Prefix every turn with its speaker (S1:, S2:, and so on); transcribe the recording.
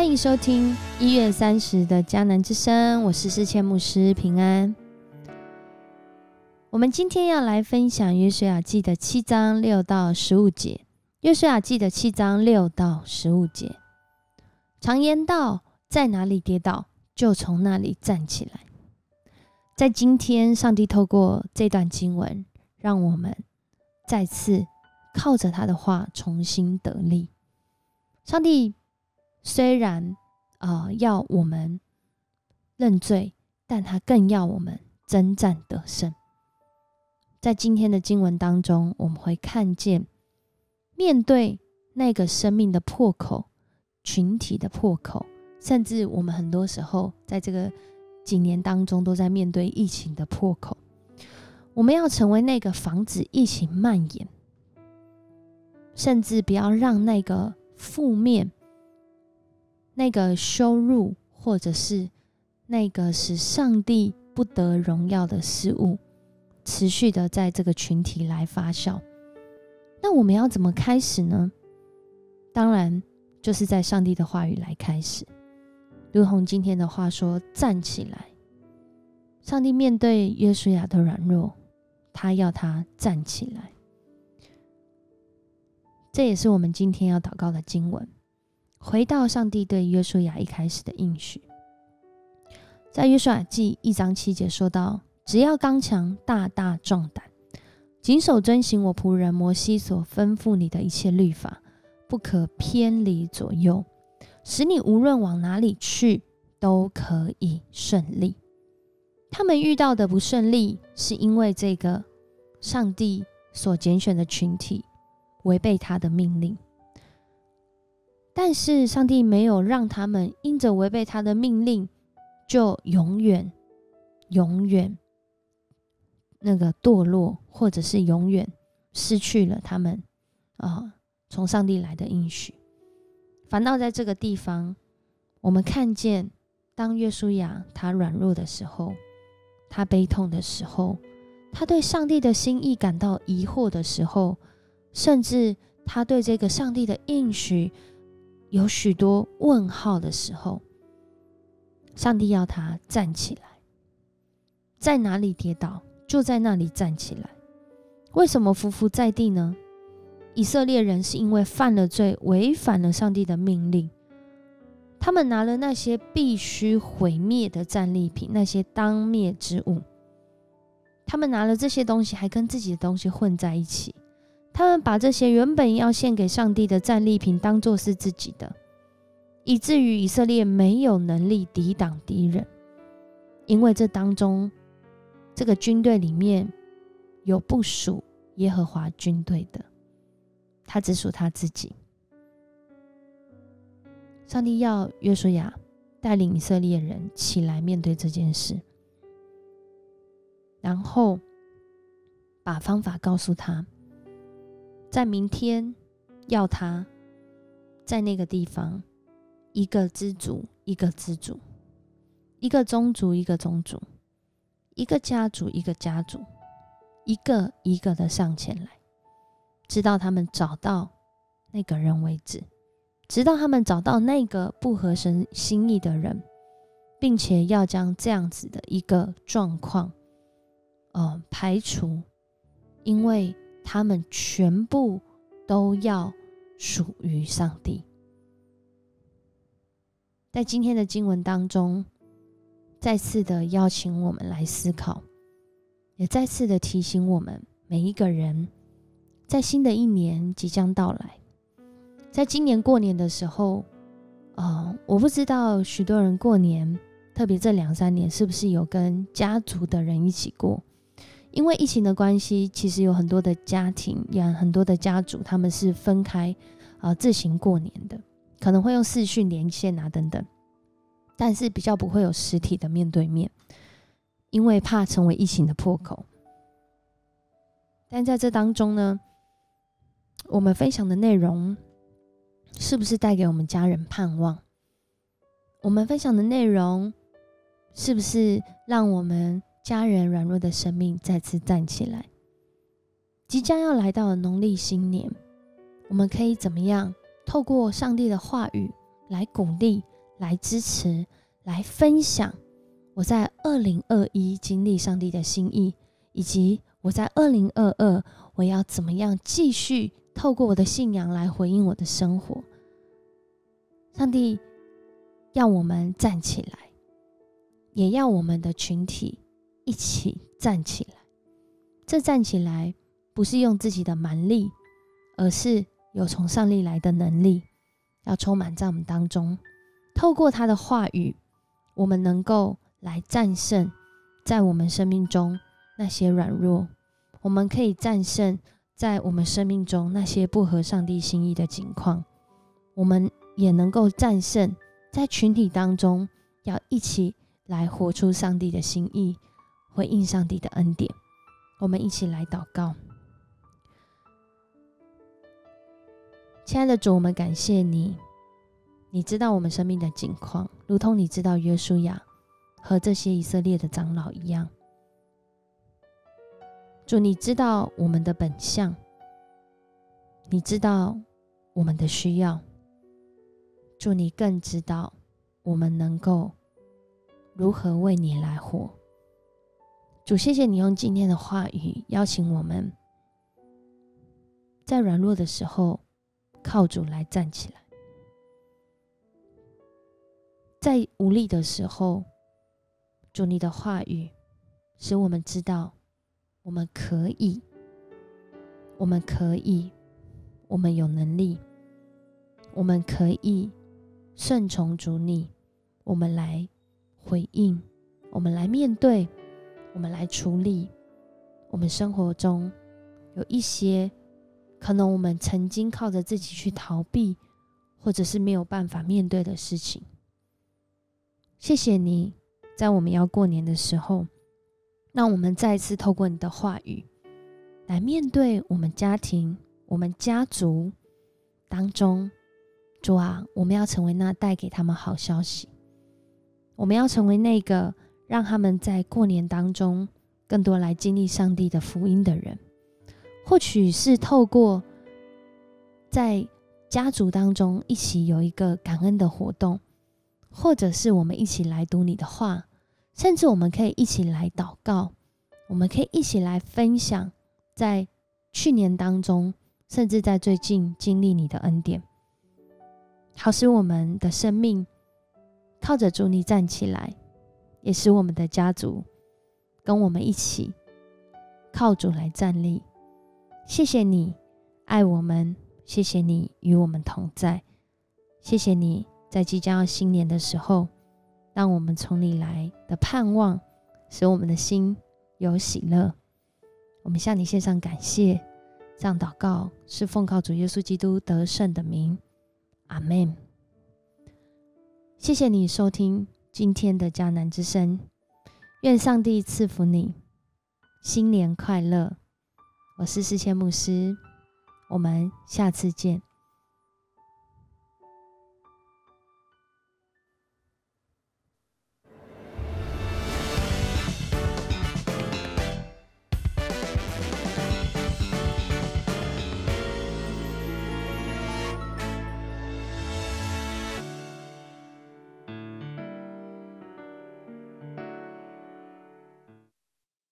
S1: 欢迎收听一月三十的迦南之声，我是世谦牧师平安。我们今天要来分享约书亚记的七章六到十五节。约书亚记的七章六到十五节，常言道，在哪里跌倒，就从那里站起来。在今天，上帝透过这段经文，让我们再次靠着他的话重新得力。上帝。虽然啊要我们认罪，但他更要我们征战得胜。在今天的经文当中，我们会看见，面对那个生命的破口、群体的破口，甚至我们很多时候在这个几年当中都在面对疫情的破口，我们要成为那个防止疫情蔓延，甚至不要让那个负面。那个羞辱，或者是那个使上帝不得荣耀的事物，持续的在这个群体来发酵。那我们要怎么开始呢？当然，就是在上帝的话语来开始。如同今天的话说：“站起来。”上帝面对约书亚的软弱，他要他站起来。这也是我们今天要祷告的经文。回到上帝对约书亚一开始的应许，在约书亚记一章七节说到：“只要刚强、大大壮胆，谨守遵行我仆人摩西所吩咐你的一切律法，不可偏离左右，使你无论往哪里去都可以顺利。”他们遇到的不顺利，是因为这个上帝所拣选的群体违背他的命令。但是上帝没有让他们因着违背他的命令，就永远、永远那个堕落，或者是永远失去了他们啊从上帝来的应许。反倒在这个地方，我们看见，当约书亚他软弱的时候，他悲痛的时候，他对上帝的心意感到疑惑的时候，甚至他对这个上帝的应许。有许多问号的时候，上帝要他站起来，在哪里跌倒，就在那里站起来。为什么匍匐在地呢？以色列人是因为犯了罪，违反了上帝的命令，他们拿了那些必须毁灭的战利品，那些当灭之物，他们拿了这些东西，还跟自己的东西混在一起。他们把这些原本要献给上帝的战利品当做是自己的，以至于以色列没有能力抵挡敌人，因为这当中这个军队里面有不属耶和华军队的，他只属他自己。上帝要约书亚带领以色列人起来面对这件事，然后把方法告诉他。在明天，要他在那个地方，一个支族一个支族，一个宗族一个宗族，一个家族一个家族，一个一个的上前来，直到他们找到那个人为止，直到他们找到那个不合神心意的人，并且要将这样子的一个状况，呃，排除，因为。他们全部都要属于上帝。在今天的经文当中，再次的邀请我们来思考，也再次的提醒我们每一个人，在新的一年即将到来，在今年过年的时候，呃，我不知道许多人过年，特别这两三年，是不是有跟家族的人一起过？因为疫情的关系，其实有很多的家庭，也很多的家族，他们是分开啊自行过年的，可能会用视讯连线啊等等，但是比较不会有实体的面对面，因为怕成为疫情的破口。但在这当中呢，我们分享的内容是不是带给我们家人盼望？我们分享的内容是不是让我们？家人软弱的生命再次站起来。即将要来到农历新年，我们可以怎么样透过上帝的话语来鼓励、来支持、来分享我在二零二一经历上帝的心意，以及我在二零二二我要怎么样继续透过我的信仰来回应我的生活。上帝要我们站起来，也要我们的群体一起站起来。这站起来不是用自己的蛮力，而是有从上帝来的能力，要充满在我们当中。透过他的话语，我们能够来战胜在我们生命中那些软弱，我们可以战胜在我们生命中那些不合上帝心意的境况，我们。也能够战胜在群体当中，要一起来活出上帝的心意，回应上帝的恩典。我们一起来祷告，亲爱的主，我们感谢你，你知道我们生命的境况，如同你知道约书亚和这些以色列的长老一样。主，你知道我们的本相，你知道我们的需要。祝你更知道我们能够如何为你来活。主，谢谢你用今天的话语邀请我们，在软弱的时候靠主来站起来，在无力的时候，主你的话语使我们知道我们可以，我们可以，我们有能力，我们可以。顺从主你，我们来回应，我们来面对，我们来处理我们生活中有一些可能我们曾经靠着自己去逃避，或者是没有办法面对的事情。谢谢你，在我们要过年的时候，让我们再次透过你的话语来面对我们家庭、我们家族当中。主啊，我们要成为那带给他们好消息，我们要成为那个让他们在过年当中更多来经历上帝的福音的人。或许是透过在家族当中一起有一个感恩的活动，或者是我们一起来读你的话，甚至我们可以一起来祷告，我们可以一起来分享在去年当中，甚至在最近经历你的恩典。好使我们的生命靠着主你站起来，也使我们的家族跟我们一起靠主来站立。谢谢你爱我们，谢谢你与我们同在，谢谢你在即将要新年的时候，让我们从你来的盼望，使我们的心有喜乐。我们向你献上感谢，这样祷告是奉靠主耶稣基督得胜的名。阿门。谢谢你收听今天的迦南之声，愿上帝赐福你，新年快乐！我是世谦牧师，我们下次见。